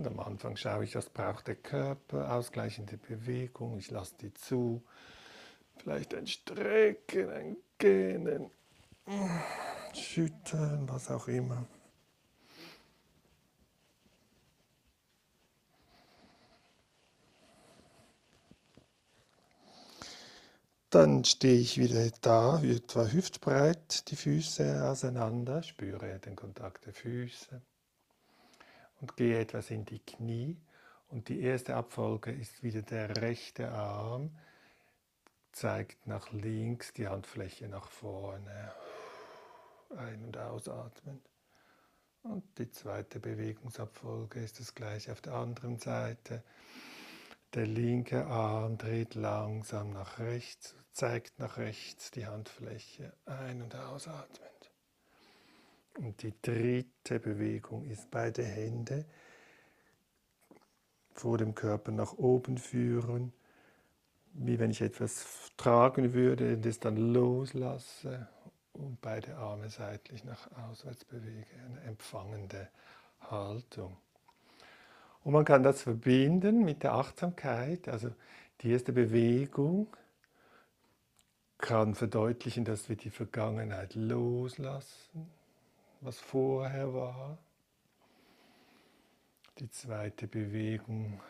Und am Anfang schaue ich, was braucht der Körper, ausgleichende Bewegung, ich lasse die zu. Vielleicht ein Strecken, ein Gähnen, Schütteln, was auch immer. Dann stehe ich wieder da, etwa hüftbreit, die Füße auseinander, spüre den Kontakt der Füße und gehe etwas in die Knie. Und die erste Abfolge ist wieder der rechte Arm, zeigt nach links, die Handfläche nach vorne. Ein- und ausatmen. Und die zweite Bewegungsabfolge ist das gleiche auf der anderen Seite. Der linke Arm dreht langsam nach rechts, zeigt nach rechts die Handfläche ein- und ausatmend. Und die dritte Bewegung ist beide Hände vor dem Körper nach oben führen, wie wenn ich etwas tragen würde, das dann loslasse und beide Arme seitlich nach auswärts bewege, eine empfangende Haltung. Und man kann das verbinden mit der Achtsamkeit. Also die erste Bewegung kann verdeutlichen, dass wir die Vergangenheit loslassen, was vorher war. Die zweite Bewegung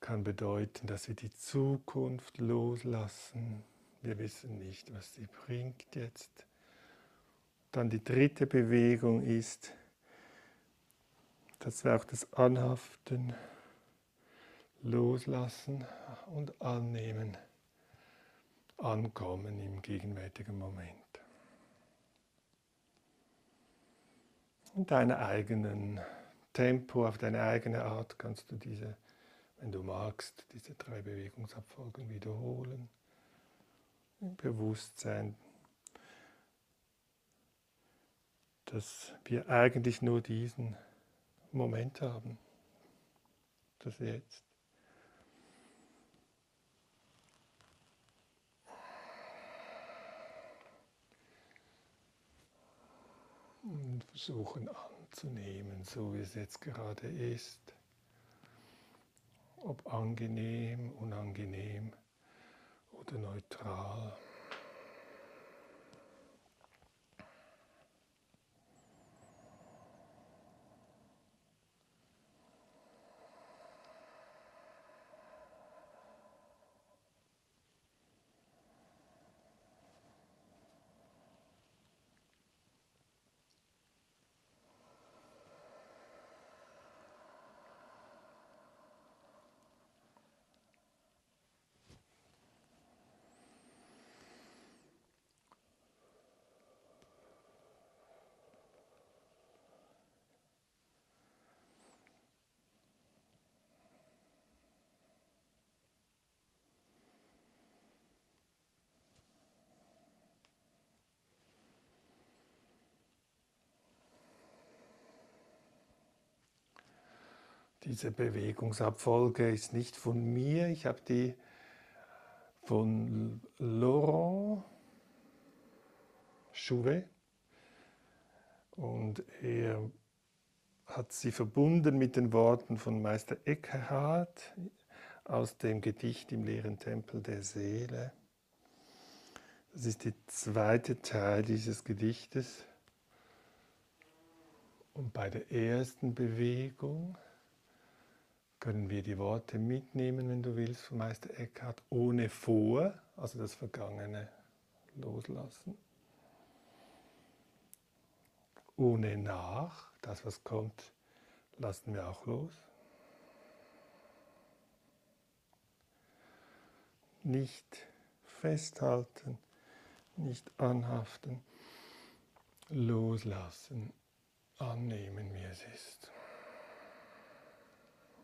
kann bedeuten, dass wir die Zukunft loslassen. Wir wissen nicht, was sie bringt jetzt. Dann die dritte Bewegung ist, dass wir auch das Anhaften loslassen und annehmen, ankommen im gegenwärtigen Moment. In deinem eigenen Tempo, auf deine eigene Art kannst du diese, wenn du magst, diese drei Bewegungsabfolgen wiederholen. Im Bewusstsein, dass wir eigentlich nur diesen Moment haben. Das Jetzt. Und versuchen anzunehmen, so wie es jetzt gerade ist. Ob angenehm, unangenehm oder neutral. Diese Bewegungsabfolge ist nicht von mir, ich habe die von Laurent Chouvet und er hat sie verbunden mit den Worten von Meister Eckhart aus dem Gedicht im leeren Tempel der Seele. Das ist der zweite Teil dieses Gedichtes. Und bei der ersten Bewegung können wir die Worte mitnehmen, wenn du willst, von Meister Eckhart, ohne vor, also das Vergangene loslassen. Ohne nach, das was kommt, lassen wir auch los. Nicht festhalten, nicht anhaften, loslassen, annehmen, wie es ist.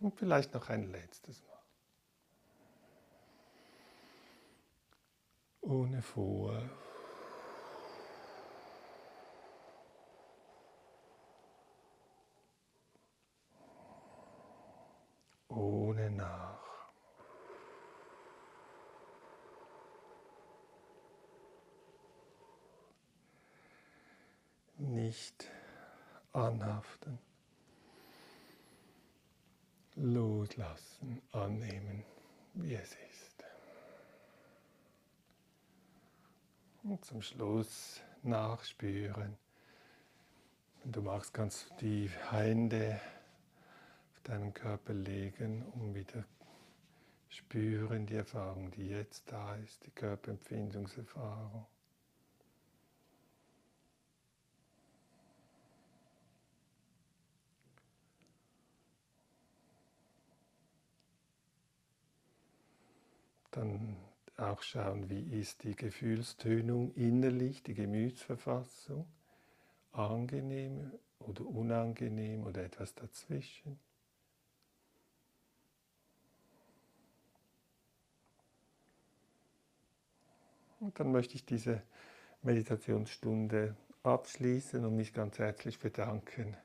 Und vielleicht noch ein letztes Mal. Ohne Vor. Ohne nach. Nicht anhaften loslassen, annehmen, wie es ist. Und zum Schluss nachspüren. Wenn du magst, kannst du die Hände auf deinen Körper legen, um wieder spüren die Erfahrung, die jetzt da ist, die Körperempfindungserfahrung. Dann auch schauen, wie ist die Gefühlstönung innerlich, die Gemütsverfassung, angenehm oder unangenehm oder etwas dazwischen. Und dann möchte ich diese Meditationsstunde abschließen und mich ganz herzlich bedanken